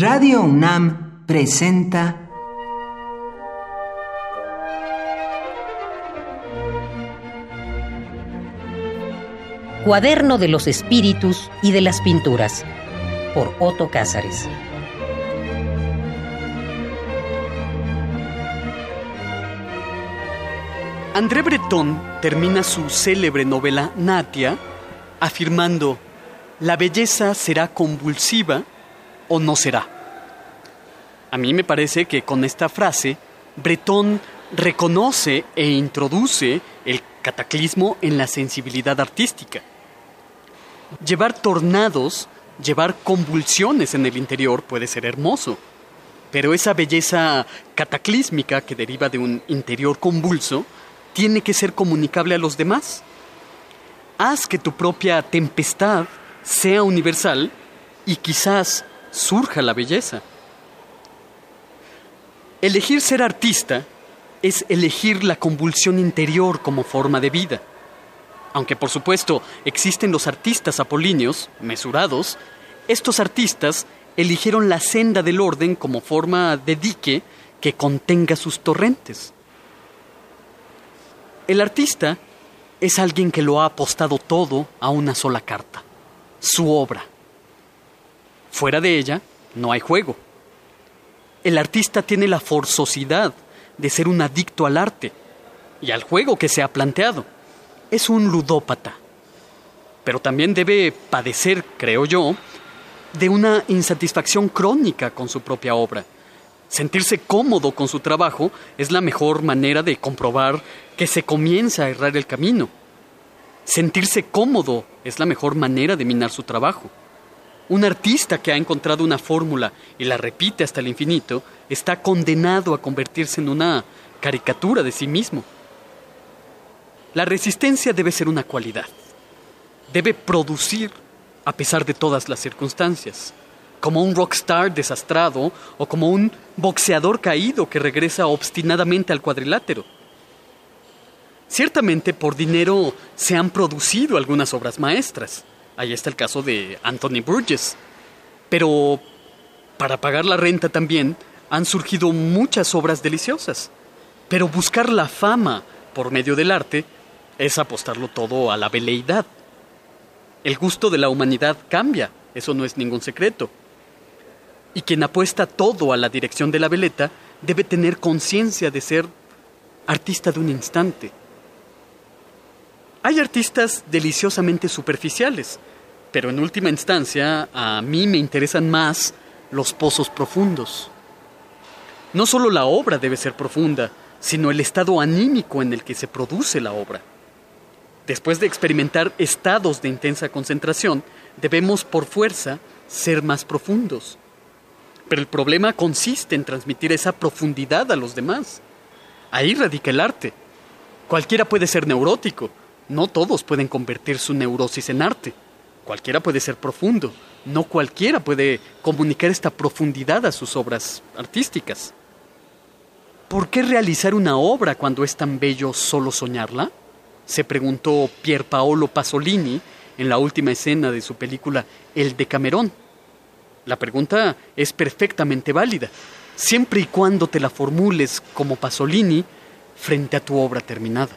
Radio UNAM presenta Cuaderno de los Espíritus y de las Pinturas por Otto Cázares. André Breton termina su célebre novela Natia afirmando, la belleza será convulsiva o no será. A mí me parece que con esta frase, Breton reconoce e introduce el cataclismo en la sensibilidad artística. Llevar tornados, llevar convulsiones en el interior puede ser hermoso, pero esa belleza cataclísmica que deriva de un interior convulso tiene que ser comunicable a los demás. Haz que tu propia tempestad sea universal y quizás surja la belleza. Elegir ser artista es elegir la convulsión interior como forma de vida. Aunque por supuesto existen los artistas apolíneos, mesurados, estos artistas eligieron la senda del orden como forma de dique que contenga sus torrentes. El artista es alguien que lo ha apostado todo a una sola carta, su obra. Fuera de ella no hay juego. El artista tiene la forzosidad de ser un adicto al arte y al juego que se ha planteado. Es un ludópata. Pero también debe padecer, creo yo, de una insatisfacción crónica con su propia obra. Sentirse cómodo con su trabajo es la mejor manera de comprobar que se comienza a errar el camino. Sentirse cómodo es la mejor manera de minar su trabajo. Un artista que ha encontrado una fórmula y la repite hasta el infinito está condenado a convertirse en una caricatura de sí mismo. La resistencia debe ser una cualidad. Debe producir a pesar de todas las circunstancias, como un rockstar desastrado o como un boxeador caído que regresa obstinadamente al cuadrilátero. Ciertamente por dinero se han producido algunas obras maestras. Ahí está el caso de Anthony Burgess. Pero para pagar la renta también han surgido muchas obras deliciosas. Pero buscar la fama por medio del arte es apostarlo todo a la veleidad. El gusto de la humanidad cambia, eso no es ningún secreto. Y quien apuesta todo a la dirección de la veleta debe tener conciencia de ser artista de un instante. Hay artistas deliciosamente superficiales, pero en última instancia a mí me interesan más los pozos profundos. No solo la obra debe ser profunda, sino el estado anímico en el que se produce la obra. Después de experimentar estados de intensa concentración, debemos por fuerza ser más profundos. Pero el problema consiste en transmitir esa profundidad a los demás. Ahí radica el arte. Cualquiera puede ser neurótico, no todos pueden convertir su neurosis en arte. Cualquiera puede ser profundo. No cualquiera puede comunicar esta profundidad a sus obras artísticas. ¿Por qué realizar una obra cuando es tan bello solo soñarla? Se preguntó Pier Paolo Pasolini en la última escena de su película El Decamerón. La pregunta es perfectamente válida, siempre y cuando te la formules como Pasolini frente a tu obra terminada.